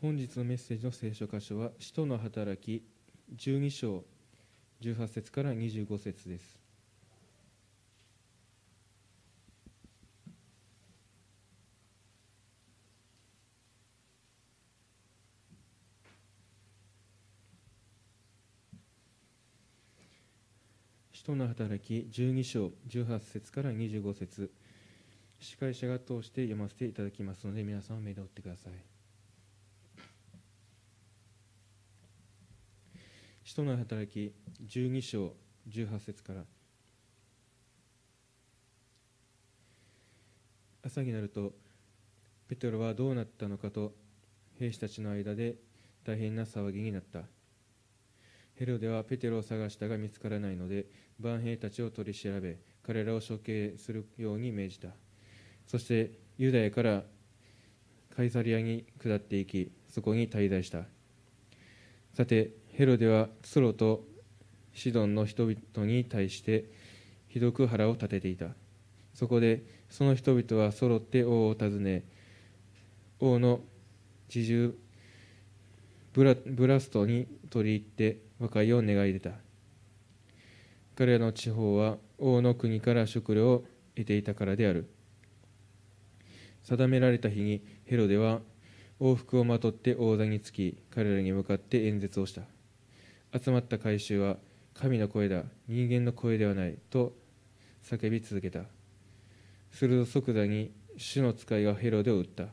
本日のメッセージの聖書箇所は、使徒の働き12章18節から25節です。使徒の働き12章18節から25節司会者が通して読ませていただきますので皆さん目で追ってください使徒の働き12章18節から。朝になるとペテロはどうなったのかと兵士たちの間で大変な騒ぎになった。ヘロデはペテロを探したが見つからないので万兵たちを取り調べ彼らを処刑するように命じた。そしてユダヤからカイサリアに下っていきそこに滞在した。さてヘロデはツロとシドンの人々に対してひどく腹を立てていた。そこでその人々は揃って王を訪ね王の自重ブラブラストに取り入って和解を願い出た。彼らの地方は王の国から食料を得ていたからである。定められた日にヘロデは王服をまとって王座につき彼らに向かって演説をした。集まった回収は神の声だ人間の声ではないと叫び続けた。すると即座に主の使いがヘロデを撃った。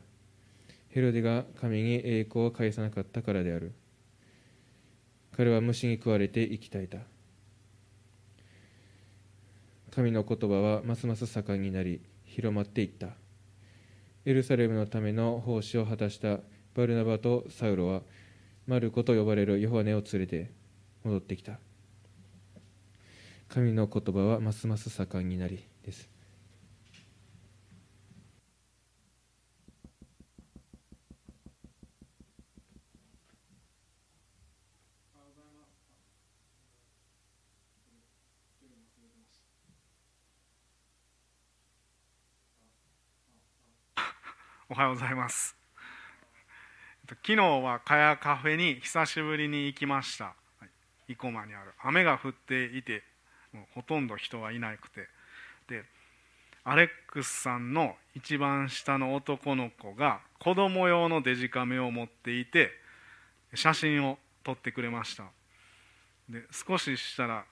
ヘロデが神に栄光を返さなかったからである。彼は虫に食われて息絶えた。神の言葉はますます盛んになり広まっていった。エルサレムのための奉仕を果たしたバルナバとサウロはマルコと呼ばれるヨハネを連れて戻ってきた神の言葉はますます盛んになりですおはようございます。昨日はかやカフェに久しぶりに行きました。生駒にある。雨が降っていて、もうほとんど人はいなくて。で、アレックスさんの一番下の男の子が子供用のデジカメを持っていて、写真を撮ってくれました。で、少ししたら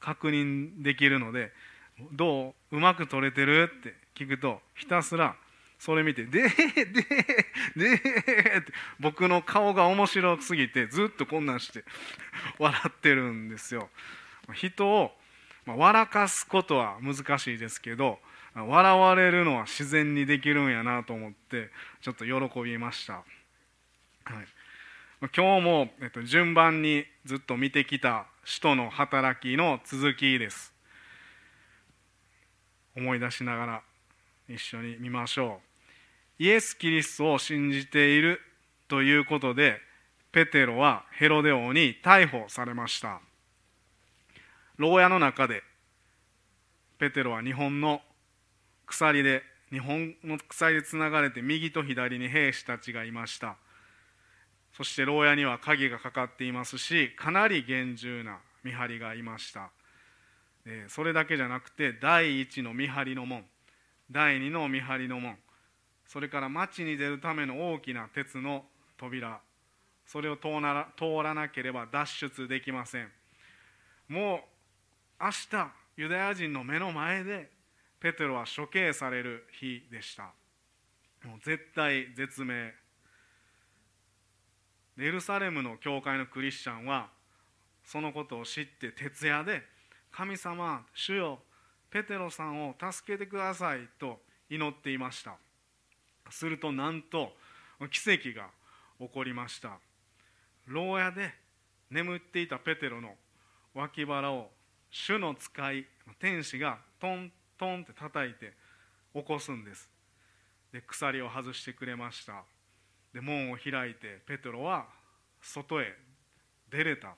確認できるので、どううまく撮れてる？って聞くと、ひたすらそれ見て「でーでーでー」って僕の顔が面白すぎてずっとこんなんして笑ってるんですよ。人を、まあ、笑かすことは難しいですけど笑われるのは自然にできるんやなと思ってちょっと喜びました。はい、今日も、えっと、順番にずっと見てきた使徒の働きの続きです。思い出しながら一緒に見ましょう。イエス・キリストを信じているということでペテロはヘロデ王に逮捕されました。牢屋の中でペテロは日本の鎖で日本の鎖でつながれて右と左に兵士たちがいました。そして牢屋には鍵がかかっていますしかなり厳重な見張りがいました。それだけじゃなくて第一の見張りの門第二の見張りの門それから町に出るための大きな鉄の扉。それを通ら通らなければ脱出できません。もう明日ユダヤ人の目の前でペテロは処刑される日でした。もう絶対絶命。エルサレムの教会のクリスチャンはそのことを知って徹夜で「神様主よペテロさんを助けてください」と祈っていました。するとなんと奇跡が起こりました。牢屋で眠っていたペテロの脇腹を主の使い天使がトントンって叩いて起こすんです。で鎖を外してくれました。で門を開いてペテロは外へ出れた。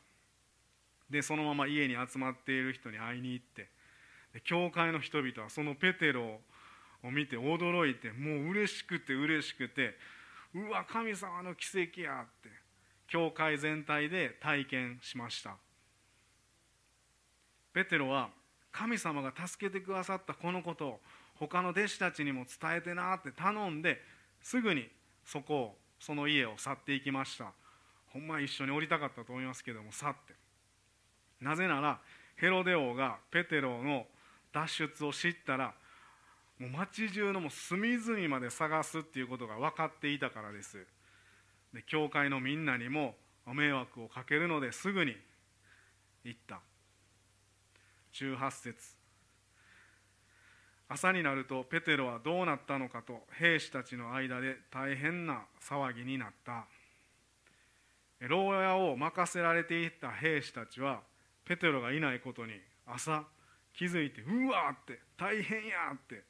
でそのまま家に集まっている人に会いに行って。で教会の人々はそのペテロをを見て驚いてもう嬉しくて嬉しくてうわ神様の奇跡やって教会全体で体験しました。ペテロは神様が助けてくださったこのことを他の弟子たちにも伝えてなって頼んですぐにそこをその家を去っていきました。ほんま一緒に降りたかったと思いますけども去って。なぜならヘロデ王がペテロの脱出を知ったらもう町中のも隅々まで探すっていうことが分かっていたからです。で教会のみんなにも迷惑をかけるのですぐに行った。18節。朝になるとペテロはどうなったのかと兵士たちの間で大変な騒ぎになった。牢屋を任せられていた兵士たちはペテロがいないことに朝気づいてうわーって大変やって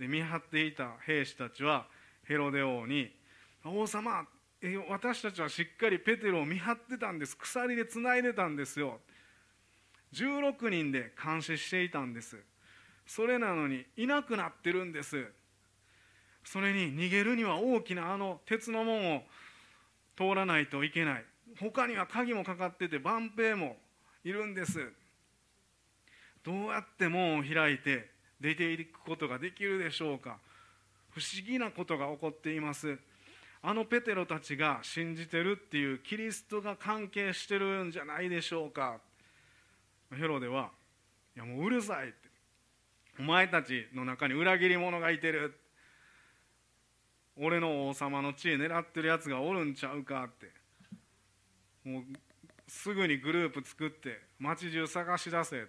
で見張っていた兵士たちはヘロデ王に「王様私たちはしっかりペテロを見張ってたんです。鎖でつないでたんですよ。16人で監視していたんです。それなのにいなくなってるんです。それに逃げるには大きなあの鉄の門を通らないといけない。他には鍵もかかってて万兵もいるんです。どうやって門を開いて出ていくことができるでしょうか？不思議なことが起こっています。あのペテロたちが信じてるっていうキリストが関係してるんじゃないでしょうか？ヘロデはいやもううるさいって。お前たちの中に裏切り者がいてる。俺の王様の地位狙ってるやつがおるんちゃうかって。もうすぐにグループ作って街中探し出せって。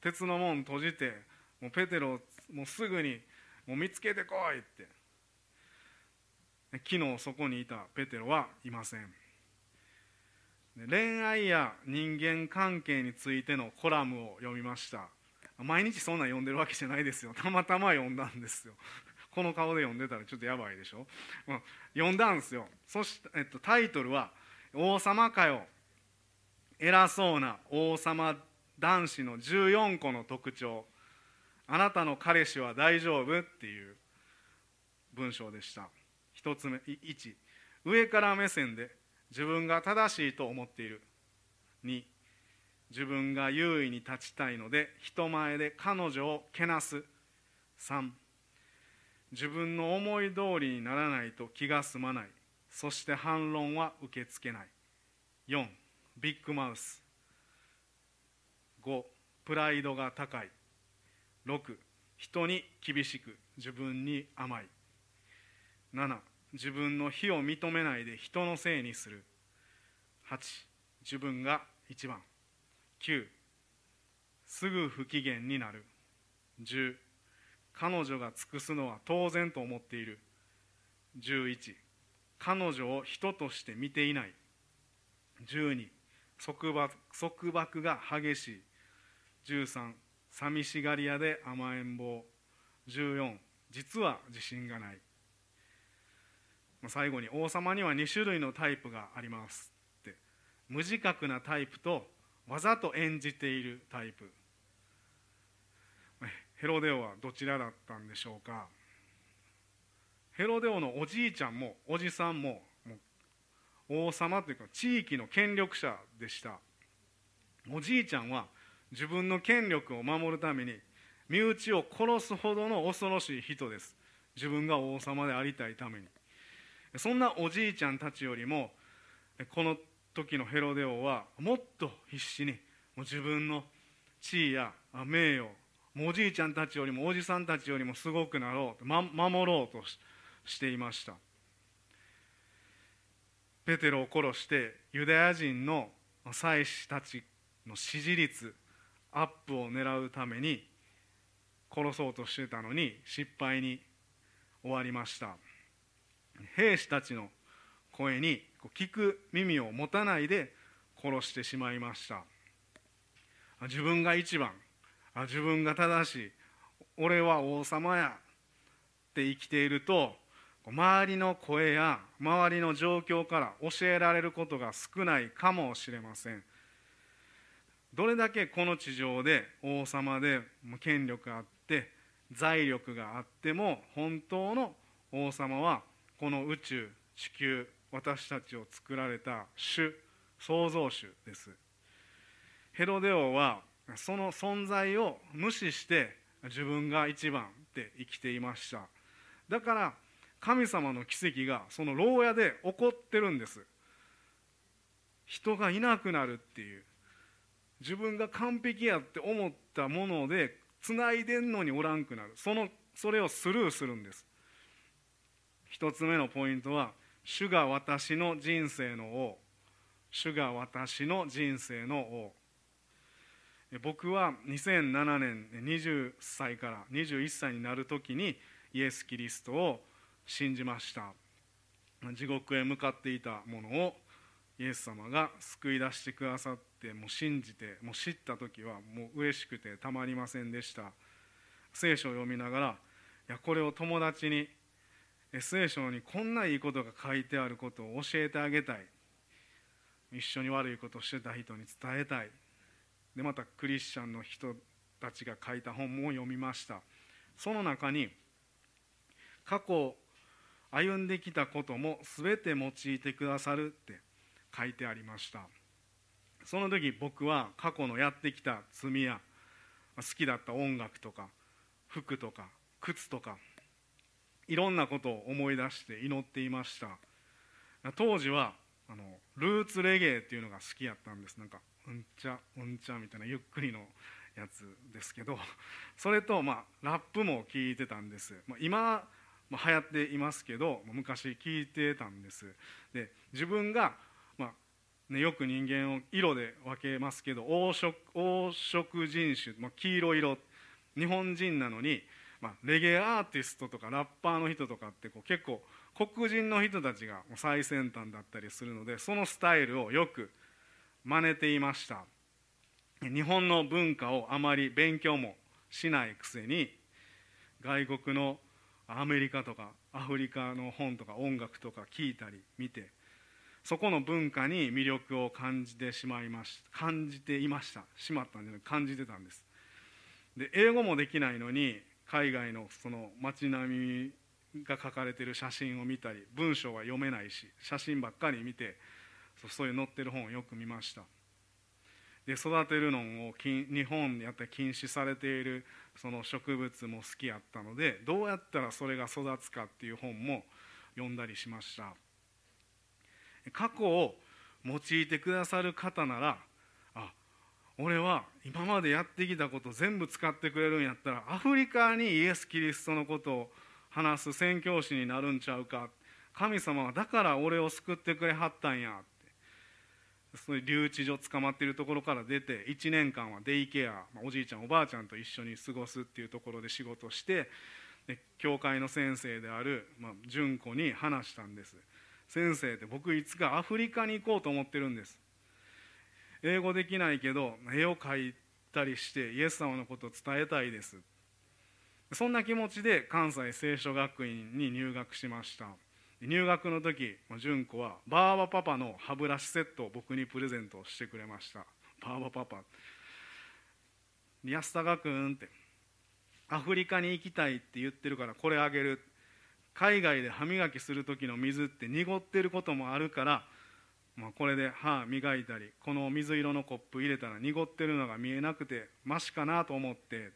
鉄の門閉じてもうペテロもうすぐにもう見つけてこいって。昨日そこにいたペテロはいません。恋愛や人間関係についてのコラムを読みました。毎日そんなん読んでるわけじゃないですよ。たまたま読んだんですよ。この顔で読んでたらちょっとやばいでしょ、うん、読んだんですよ。そして、えっと、タイトルは「王様かよ。偉そうな王様男子の14個の特徴。あなたの彼氏は大丈夫?」っていう文章でした。1つ目1上から目線で自分が正しいと思っている。2自分が優位に立ちたいので人前で彼女をけなす。3自分の思い通りにならないと気が済まない。そして反論は受け付けない。4ビッグマウス。5プライドが高い。6人に厳しく自分に甘い。7自分の非を認めないで人のせいにする。8自分が一番。9すぐ不機嫌になる。10彼女が尽くすのは当然と思っている。11彼女を人として見ていない。12束縛束縛が激しい。13寂しがり屋で甘えん坊。14実は自信がない。最後に王様には2種類のタイプがありますって。無自覚なタイプとわざと演じているタイプ。ヘロデオはどちらだったんでしょうか。ヘロデオのおじいちゃんもおじさんも王様というか地域の権力者でした。おじいちゃんは自分の権力を守るために身内を殺すほどの恐ろしい人です。自分が王様でありたいために。そんなおじいちゃんたちよりもこの時のヘロデ王はもっと必死にもう自分の地位や名誉もうおじいちゃんたちよりもおじさんたちよりもすごくなろう、ま、守ろうとしていました。ペテロを殺してユダヤ人の祭司たちの支持率アップを狙うために殺そうとしてたのに失敗に終わりました。兵士たちの声に聞く耳を持たないで殺してしまいました。自分が一番自分が正しい俺は王様やって生きていると周りの声や周りの状況から教えられることが少ないかもしれません。どれだけこの地上で王様で権力があって財力があっても本当の王様はこの宇宙地球私たちを作られた主創造主です。ヘロデ王はその存在を無視して自分が一番って生きていました。だから神様の奇跡がその牢屋で起こってるんです。人がいなくなるっていう。自分が完璧やって思ったものでつないでんのにおらんくなる。そのそれをスルーするんです。一つ目のポイントは主が私の人生の王。主が私の人生の王。僕は2007年20歳から21歳になる時にイエス・キリストを信じました。地獄へ向かっていたものをイエス様が救い出してくださってもう信じてもう知った時はもう嬉しくてたまりませんでした。聖書を読みながらいやこれを友達に聖書にこんないいことが書いてあることを教えてあげたい。一緒に悪いことをしてた人に伝えたい。でまたクリスチャンの人たちが書いた本も読みました。その中に過去歩んできたことも全て用いてくださるって。書いてありました。その時僕は過去のやってきた罪や好きだった音楽とか服とか靴とかいろんなことを思い出して祈っていました。当時はあのルーツレゲエっていうのが好きやったんです。なんかうんちゃうんちゃみたいなゆっくりのやつですけど。それと、まあ、ラップも聞いてたんです、まあ、今、まあ、流行っていますけど昔聞いてたんです。で自分が、ね、よく人間を色で分けますけど黄色黄色人種、まあ、黄色色日本人なのに、まあ、レゲエアーティストとかラッパーの人とかってこう結構黒人の人たちが最先端だったりするのでそのスタイルをよく真似ていました。日本の文化をあまり勉強もしないくせに外国のアメリカとかアフリカの本とか音楽とか聞いたり見てそこの文化に魅力を感じてしまいました感じていました。しまったんじゃなく感じてたんです。で英語もできないのに海外のその街並みが書かれてる写真を見たり文章は読めないし写真ばっかり見てそういう載ってる本をよく見ました。で育てるのを日本やって禁止されているその植物も好きやったのでどうやったらそれが育つかっていう本も読んだりしました。過去を用いてくださる方ならあ俺は今までやってきたこと全部使ってくれるんやったらアフリカにイエス・キリストのことを話す宣教師になるんちゃうか。神様はだから俺を救ってくれはったんや。そういう留置所捕まっているところから出て1年間はデイケア、おじいちゃんおばあちゃんと一緒に過ごすっていうところで仕事してで教会の先生である、まあ、純子に話したんです。先生って僕いつかアフリカに行こうと思ってるんです。英語できないけど絵を描いたりしてイエス様のことを伝えたいです。そんな気持ちで関西聖書学院に入学しました。入学の時純子はバーバパパの歯ブラシセットを僕にプレゼントしてくれました。バーバパパ安高君ってアフリカに行きたいって言ってるからこれあげる海外で歯磨きする時の水って濁ってることもあるから、まあ、これで歯磨いたりこの水色のコップ入れたら濁ってるのが見えなくてマシかなと思って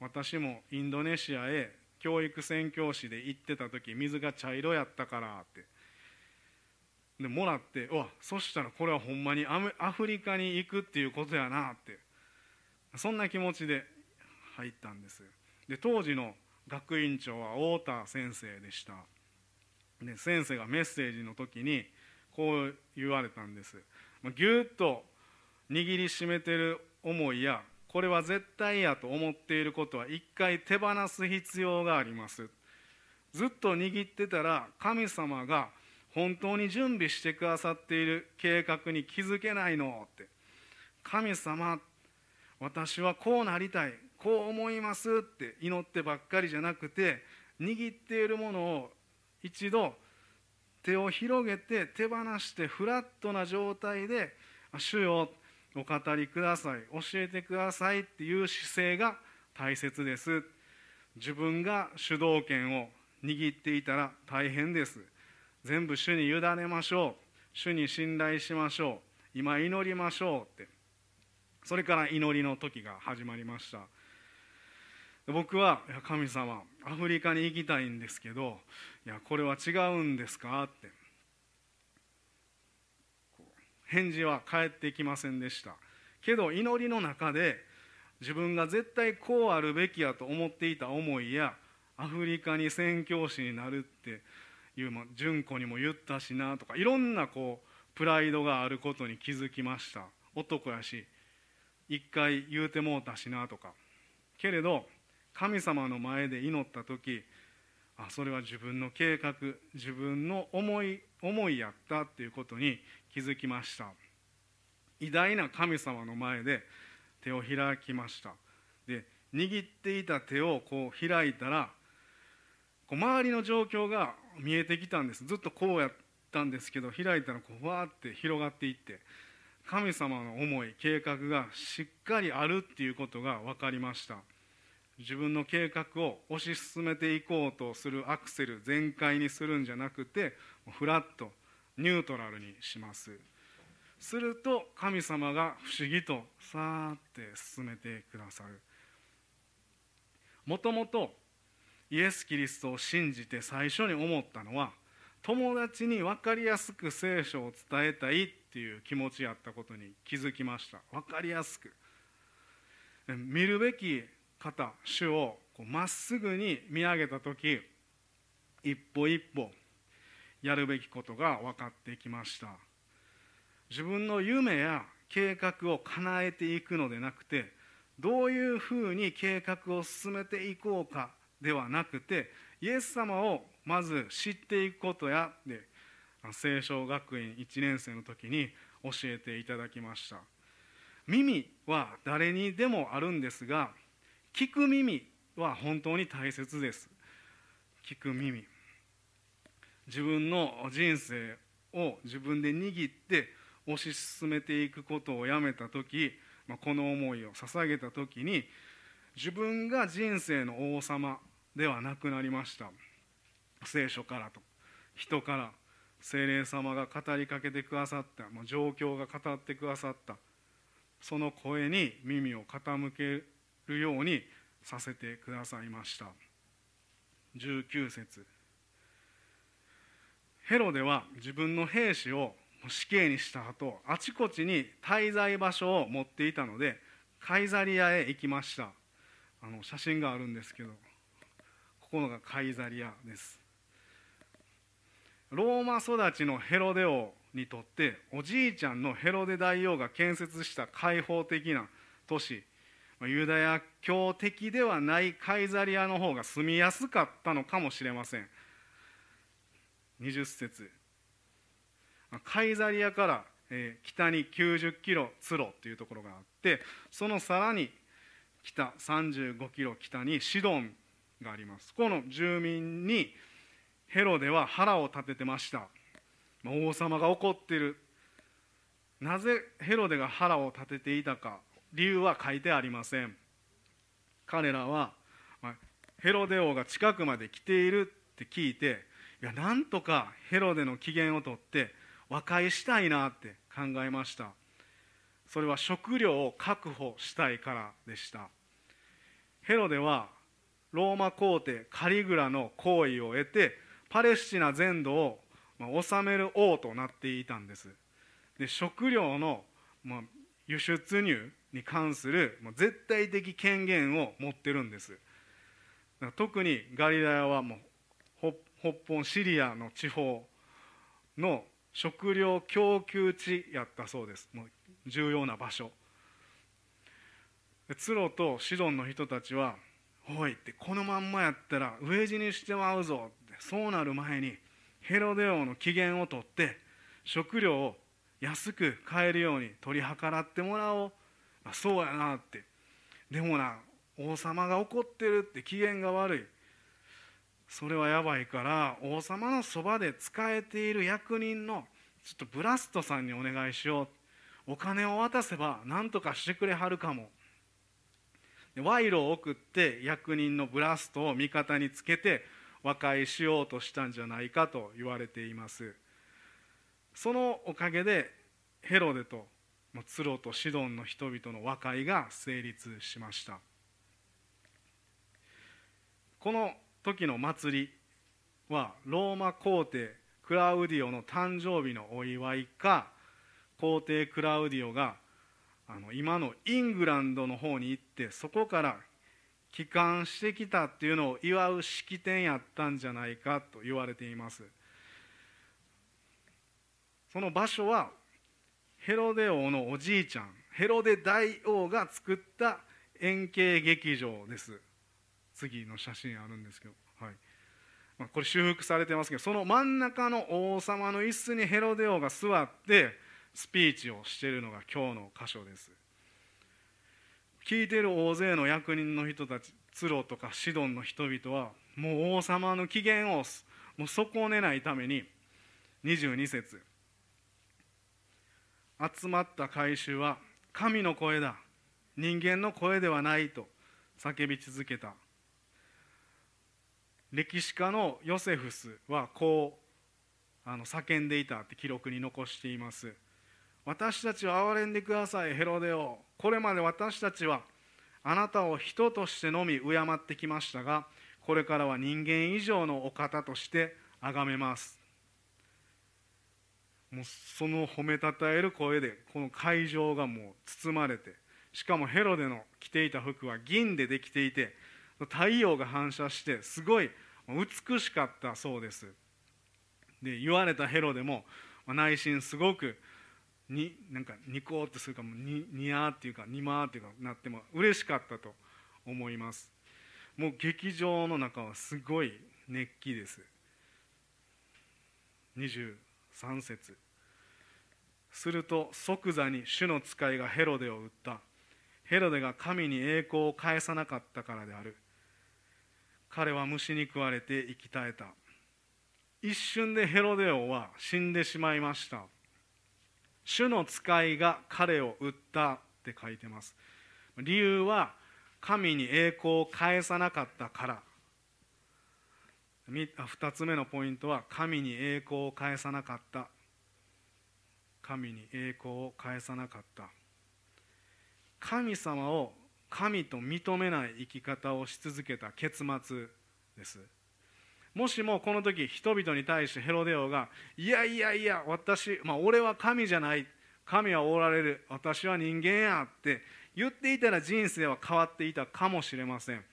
私もインドネシアへ教育宣教師で行ってた時水が茶色やったからって。でもらってわそしたらこれはほんまにアフリカに行くっていうことやなって。そんな気持ちで入ったんです。で当時の学院長は太田先生でした。で先生がメッセージの時にこう言われたんです。ぎゅっと握りしめてる思いやこれは絶対やと思っていることは一回手放す必要があります。ずっと握ってたら神様が本当に準備してくださっている計画に気づけないのって。神様私はこうなりたい。こう思いますって祈ってばっかりじゃなくて握っているものを一度手を広げて手放してフラットな状態で「主よお語りください教えてくださいっていう姿勢が大切です。自分が主導権を握っていたら大変です。全部主に委ねましょう。主に信頼しましょう。今祈りましょうって。それから祈りの時が始まりました。僕は「神様アフリカに行きたいんですけどいやこれは違うんですか?」って。返事は返ってきませんでした。けど祈りの中で自分が絶対こうあるべきやと思っていた思いやアフリカに宣教師になるっていう、純子にも言ったしなとかいろんなこうプライドがあることに気づきました。男やし一回言うてもうたしなとか。けれど神様の前で祈った時あそれは自分の計画自分の思い思いやったっていうことに気づきました。偉大な神様の前で手を開きました。で握っていた手をこう開いたらこう周りの状況が見えてきたんです。ずっとこうやったんですけど開いたらこうわーって広がっていって神様の思い計画がしっかりあるっていうことが分かりました。自分の計画を推し進めていこうとするアクセル全開にするんじゃなくてフラットニュートラルにします。すると神様が不思議とさーって進めてくださる。もともとイエス・キリストを信じて最初に思ったのは友達に分かりやすく聖書を伝えたいっていう気持ちやったことに気づきました。分かりやすく。見るべき方主をまっすぐに見上げた時一歩一歩やるべきことが分かってきました。自分の夢や計画を叶えていくのでなくてどういうふうに計画を進めていこうかではなくてイエス様をまず知っていくことやで聖書学院1年生の時に教えていただきました。耳は誰にでもあるんですが聞く耳は本当に大切です。聞く耳。自分の人生を自分で握って推し進めていくことをやめた時、ま、この思いを捧げた時に自分が人生の王様ではなくなりました。聖書からと人から精霊様が語りかけてくださった、まあ、状況が語ってくださったその声に耳を傾けるようにさせてくださいました。19節。ヘロデは自分の兵士を死刑にした後あちこちに滞在場所を持っていたのでカイザリアへ行きました。あの写真があるんですけどここのがカイザリアです。ローマ育ちのヘロデ王にとっておじいちゃんのヘロデ大王が建設した開放的な都市ユダヤ教的ではないカイザリアの方が住みやすかったのかもしれません。20節。カイザリアから、北に90キロツロというところがあってそのさらに北35キロ北にシドンがあります。この住民にヘロデは腹を立ててました。王様が怒っている。なぜヘロデが腹を立てていたか。理由は書いてありません。彼らはヘロデ王が近くまで来ているって聞いていやなんとかヘロデの機嫌を取って和解したいなって考えました。それは食料を確保したいからでした。ヘロデはローマ皇帝カリグラの行為を得てパレスチナ全土を治める王となっていたんです。で食料の輸出入に関する絶対的権限を持ってるんです。特にガリラヤはもう北方シリアの地方の食料供給地やったそうです。もう重要な場所。ツロとシドンの人たちは「おい」ってこのまんまやったら飢え死にしてまうぞってそうなる前にヘロデ王の機嫌を取って食料を安く買えるように取り計らってもらおう。そうやなって。でもな王様が怒ってるって機嫌が悪い。それはやばいから王様のそばで仕えている役人のちょっとブラストさんにお願いしよう。お金を渡せば何とかしてくれはるかも。賄賂を送って役人のブラストを味方につけて和解しようとしたんじゃないかと言われています。そのおかげでヘロデとツロとシドンの人々の和解が成立しました。この時の祭りはローマ皇帝クラウディオの誕生日のお祝いか皇帝クラウディオがあの今のイングランドの方に行ってそこから帰還してきたっていうのを祝う式典やったんじゃないかと言われています。その場所はヘロデ王のおじいちゃんヘロデ大王が作った円形劇場です。次の写真あるんですけど、はい。まあ、これ修復されてますけどその真ん中の王様の椅子にヘロデ王が座ってスピーチをしているのが今日の箇所です。聞いてる大勢の役人の人たちツロとかシドンの人々はもう王様の機嫌をもう損ねないために22節集まった回収は神の声だ。人間の声ではないと叫び続けた。歴史家のヨセフスはこうあの叫んでいたって記録に残しています。私たちを憐れんでくださいヘロデオこれまで私たちはあなたを人としてのみ敬ってきましたがこれからは人間以上のお方として崇めます。もうその褒めたたえる声でこの会場がもう包まれてしかもヘロデの着ていた服は銀でできていて太陽が反射してすごい美しかったそうです。で言われたヘロデも内心すごくになんかニコってするかもにニヤーっていうかニマーっていうかなっても嬉しかったと思います。もう劇場の中はすごい熱気です。23節。すると即座に主の使いがヘロデを撃った。ヘロデが神に栄光を返さなかったからである。彼は虫に食われて生き絶えた。一瞬でヘロデ王は死んでしまいました。主の使いが彼を撃ったって書いてます。理由は神に栄光を返さなかったから。2つ目のポイントは神に栄光を返さなかった。神に栄光を返さなかった。神様を神と認めない生き方をし続けた結末です。もしもこの時人々に対してヘロデオが「いやいやいや私、まあ、俺は神じゃない。神はおられる。私は人間や」って言っていたら人生は変わっていたかもしれません。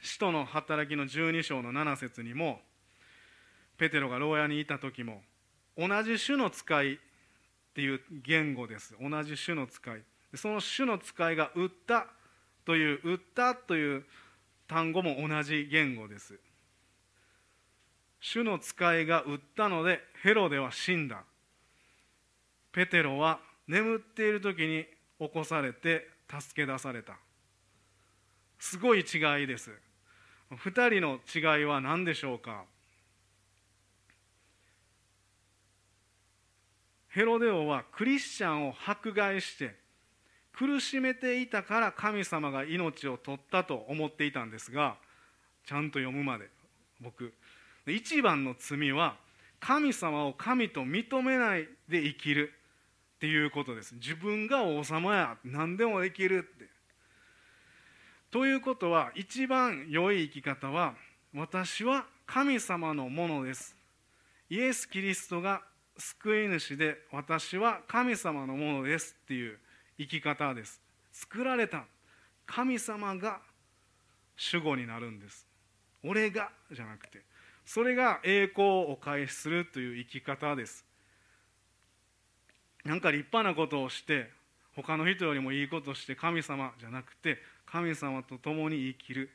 使徒の働きの12章の7節にもペテロが牢屋にいた時も同じ種の使いっていう言語です。同じ種の使い。その種の使いが売ったという売ったという単語も同じ言語です。主の使いが売ったのでヘロデは死んだ。ペテロは眠っている時に起こされて助け出された。すごい違いです。2人の違いは何でしょうか？ヘロデ王はクリスチャンを迫害して苦しめていたから神様が命を取ったと思っていたんですがちゃんと読むまで。僕一番の罪は神様を神と認めないで生きるっていうことです。自分が王様や何でもできるって。ということは一番良い生き方は私は神様のものです。イエス・キリストが救い主で私は神様のものですっていう生き方です。作られた神様が主語になるんです。俺がじゃなくて。それが栄光をお返しするという生き方です。なんか立派なことをして他の人よりもいいことをして神様じゃなくて神様と共に生きる。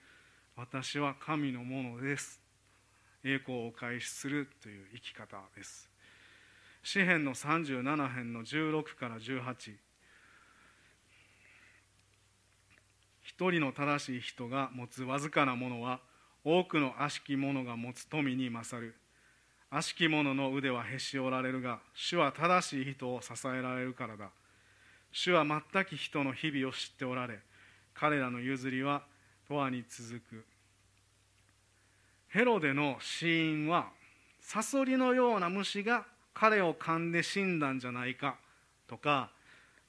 私は神のものです。栄光をお返しするという生き方です。詩篇の37編の16から18一人の正しい人が持つわずかなものは多くの悪しき者が持つ富に勝る。悪しき者の腕はへし折られるが主は正しい人を支えられるからだ。主は全き人の日々を知っておられ彼らの譲りは永遠に続く。ヘロデの死因はサソリのような虫が彼を噛んで死んだんじゃないかとか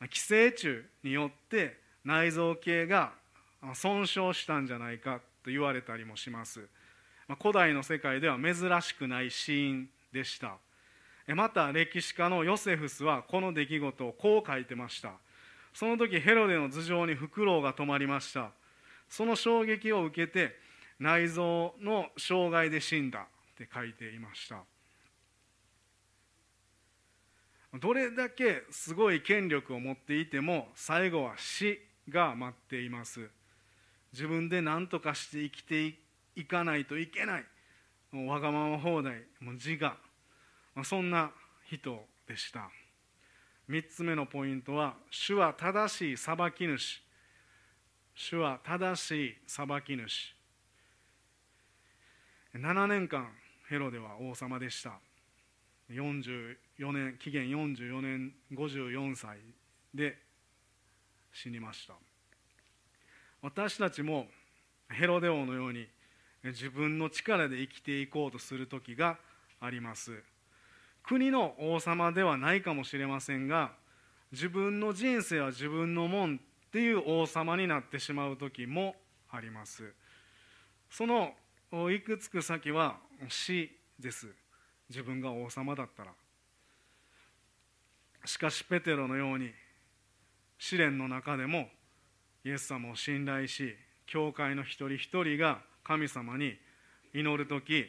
寄生虫によって内臓系が損傷したんじゃないかと言われたりもします。古代の世界では珍しくない死因でした。また歴史家のヨセフスはこの出来事をこう書いてました。その時ヘロデの頭上にフクロウが止まりました。その衝撃を受けて内臓の障害で死んだって書いていました。どれだけすごい権力を持っていても最後は死が待っています。自分で何とかして生きていかないといけない。もうわがまま放題。もう自我、まあ、そんな人でした。3つ目のポイントは主は正しい裁き主。主は正しい裁き主。7年間ヘロデは王様でした。44年紀元44年54歳で死にました。私たちもヘロデ王のように自分の力で生きていこうとする時があります。国の王様ではないかもしれませんが自分の人生は自分のもんっていう王様になってしまう時もあります。その行くつく先は死です。自分が王様だったら。しかしペテロのように試練の中でもイエス様を信頼し教会の一人一人が神様に祈る時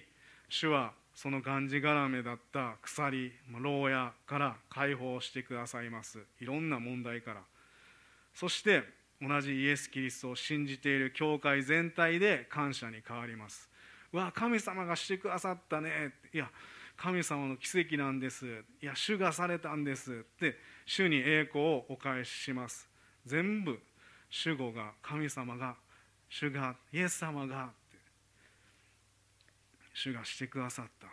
主はそのがんじがらめだった鎖牢屋から解放してくださいます。いろんな問題から。そして同じイエス・キリストを信じている教会全体で感謝に変わります。わ神様がしてくださったね。いや神様の奇跡なんです。いや主がされたんです。って主に栄光をお返しします。全部主語が神様が主がイエス様がって主がしてくださった。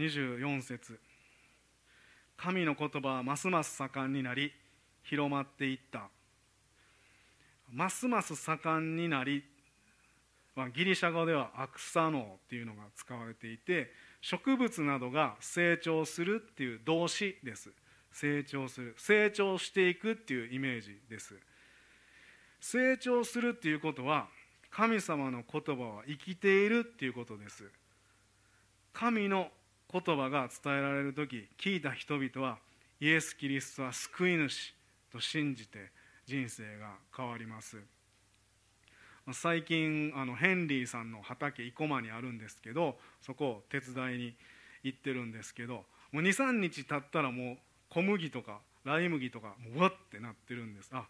24節。神の言葉はますます盛んになり広まっていった。ますます盛んになりギリシャ語ではアクサノーっていうのが使われていて植物などが成長するっていう動詞です。成長する。成長していくっていうイメージです。成長するっていうことは神様の言葉は生きているっていうことです。神の言葉が伝えられる時聞いた人々はイエス・キリストは救い主と信じて人生が変わります。最近あのヘンリーさんの畑生駒にあるんですけどそこを手伝いに行ってるんですけどもう23日経ったらもう小麦とかライ麦とかもうわってなってるんです。あ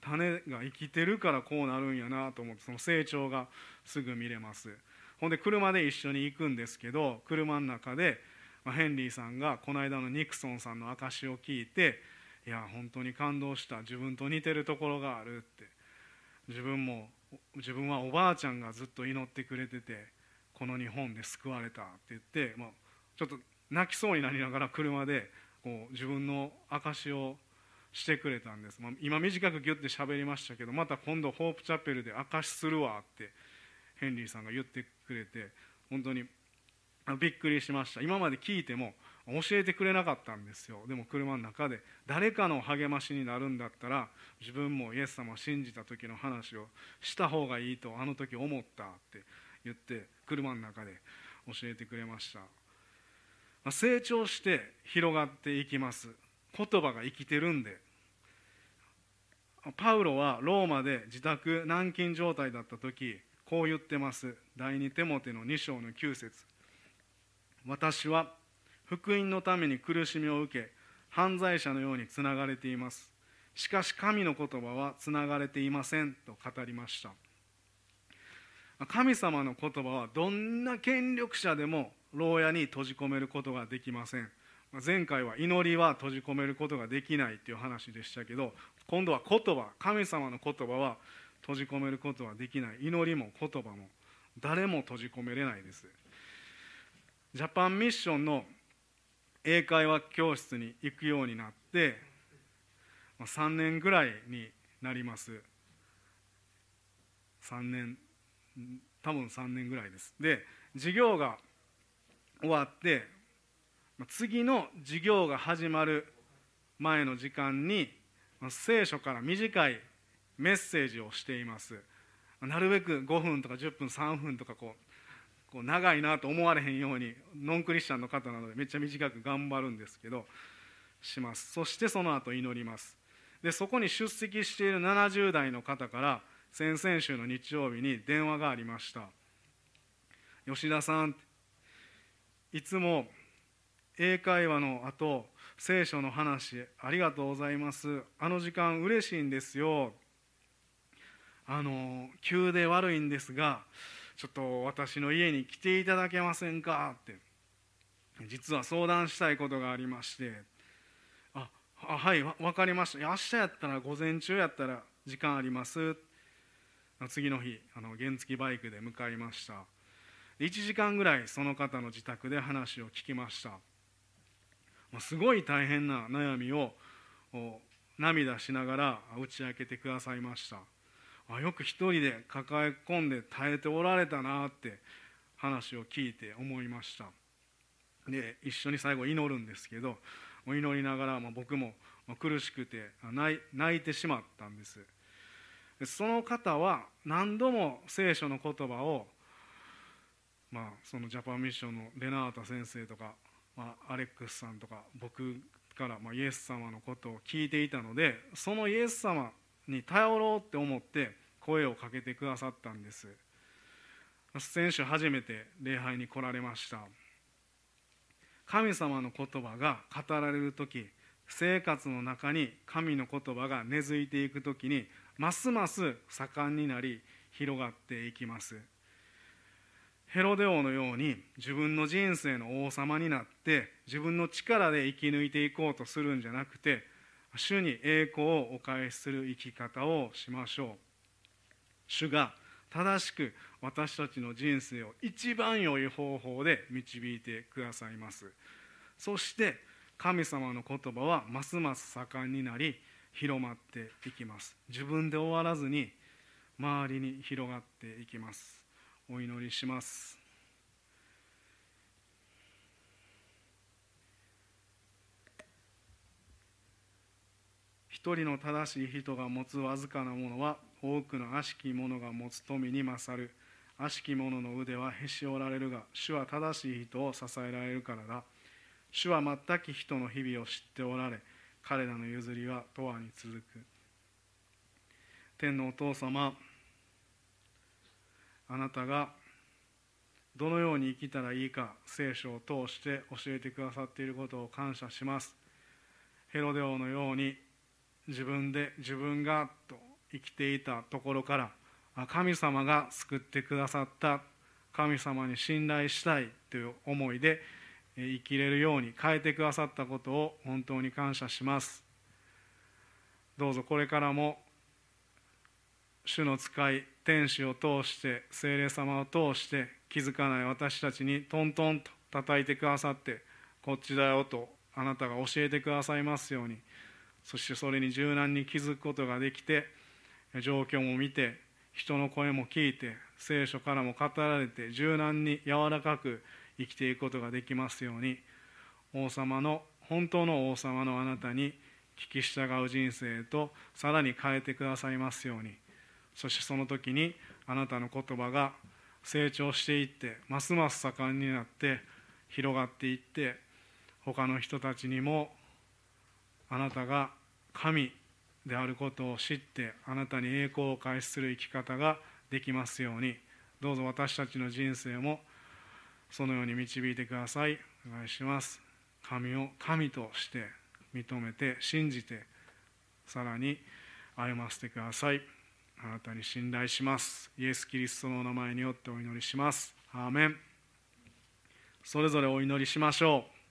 種が生きてるからこうなるんやなと思ってその成長がすぐ見れます。ほんで車で一緒に行くんですけど車の中でヘンリーさんがこの間のニクソンさんの証しを聞いていや本当に感動した。自分と似てるところがあるって。自分も自分はおばあちゃんがずっと祈ってくれててこの日本で救われたって言って、まあ、ちょっと泣きそうになりながら車でこう自分の証をしてくれたんです、まあ、今短くギュッて喋りましたけどまた今度ホープチャペルで証しするわってヘンリーさんが言ってくれて本当にびっくりしました。今まで聞いても教えてくれなかったんですよ。でも車の中で誰かの励ましになるんだったら自分もイエス様を信じた時の話をした方がいいとあの時思ったって言って車の中で教えてくれました。ま成長して広がっていきます。言葉が生きてるんで。パウロはローマで自宅軟禁状態だった時こう言ってます。第二手モテの2章の9節。私は福音のために苦しみを受け犯罪者のようにつながれています。しかし神の言葉はつながれていませんと語りました。神様の言葉はどんな権力者でも牢屋に閉じ込めることができません。前回は祈りは閉じ込めることができないっていう話でしたけど今度は言葉神様の言葉は閉じ込めることはできない。祈りも言葉も誰も閉じ込めれないです。ジャパンミッションの英会話教室に行くようになって3年ぐらいになります。3年多分3年ぐらいです。で授業が終わって次の授業が始まる前の時間に聖書から短いメッセージをしています。なるべく5分とか10分3分とかこうこう長いなと思われへんようにノンクリスチャンの方なのでめっちゃ短く頑張るんですけどします。そしてその後祈ります。でそこに出席している70代の方から先々週の日曜日に電話がありました吉田さんいつも英会話の後聖書の話ありがとうございます。あの時間嬉しいんですよ。あの急で悪いんですがちょっと私の家に来ていただけませんか？って。実は相談したいことがありまして。ああはい分かりました。明日やったら午前中やったら時間あります。次の日あの原付バイクで向かいました。1時間ぐらいその方の自宅で話を聞きました。すごい大変な悩みを涙しながら打ち明けてくださいました。あよく一人で抱え込んで耐えておられたなって話を聞いて思いました。で一緒に最後祈るんですけど祈りながら、ま、僕も苦しくて泣いてしまったんです。その方は何度も聖書の言葉を、まあ、そのジャパンミッションのレナータ先生とか、まあ、アレックスさんとか僕から、ま、イエス様のことを聞いていたのでそのイエス様に頼ろうって思って声をかけてくださったんです。先週初めて礼拝に来られました。神様の言葉が語られる時生活の中に神の言葉が根付いていく時にますます盛んになり広がっていきます。ヘロデ王のように自分の人生の王様になって自分の力で生き抜いていこうとするんじゃなくて主に栄光をお返しする生き方をしましょう。主が正しく私たちの人生を一番良い方法で導いてくださいます。そして神様の言葉はますます盛んになり広まっていきます。自分で終わらずに周りに広がっていきます。お祈りします。一人の正しい人が持つわずかなものは多くの悪しき者が持つ富に勝る。悪しき者の腕はへし折られるが主は正しい人を支えられるからだ。主は全き人の日々を知っておられ彼らの譲りは永遠に続く。天のお父様あなたがどのように生きたらいいか聖書を通して教えてくださっていることを感謝します。ヘロデ王のように自分で自分がと生きていたところから神様が救ってくださった。神様に信頼したいという思いで生きれるように変えてくださったことを本当に感謝します。どうぞこれからも主の使い天使を通して精霊様を通して気づかない私たちにトントンと叩いてくださってこっちだよとあなたが教えてくださいますように。そしてそれに柔軟に気づくことができて状況も見て人の声も聞いて聖書からも語られて柔軟に柔らかく生きていくことができますように王様の本当の王様のあなたに聞き従う人生とさらに変えてくださいますように。そしてその時にあなたの言葉が成長していってますます盛んになって広がっていって他の人たちにもあなたが神であることを知ってあなたに栄光を返しする生き方ができますように。どうぞ私たちの人生もそのように導いてください。お願いします。神を神として認めて信じてさらに歩ませてください。あなたに信頼します。イエス・キリストの名前によってお祈りします。アーメン。それぞれお祈りしましょう。